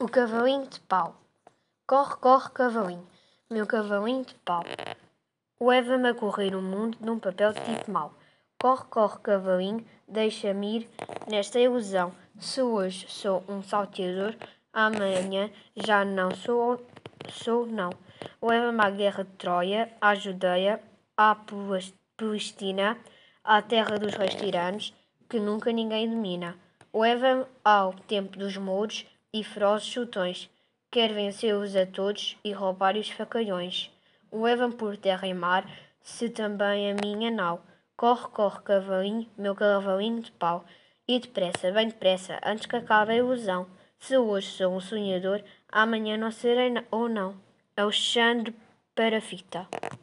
O cavalinho de pau. Corre, corre, cavalinho, meu cavalinho de pau. Leva-me a correr o mundo num papel tipo mau. Corre, corre, cavalinho, deixa-me ir nesta ilusão. Se hoje sou um salteador, amanhã já não sou, sou não. Leva-me à guerra de Troia, à Judeia, à Palestina, à terra dos reis tiranos, que nunca ninguém domina. Leva-me ao tempo dos mouros e ferozes chutões. Quer vencê-los a todos e roubar os facalhões. Leva-me por terra e mar, se também a minha nau. Corre, corre, cavalinho, meu cavalinho de pau. E depressa, bem depressa, antes que acabe a ilusão. Se hoje sou um sonhador, amanhã não serei ou não. Alexandre Parafita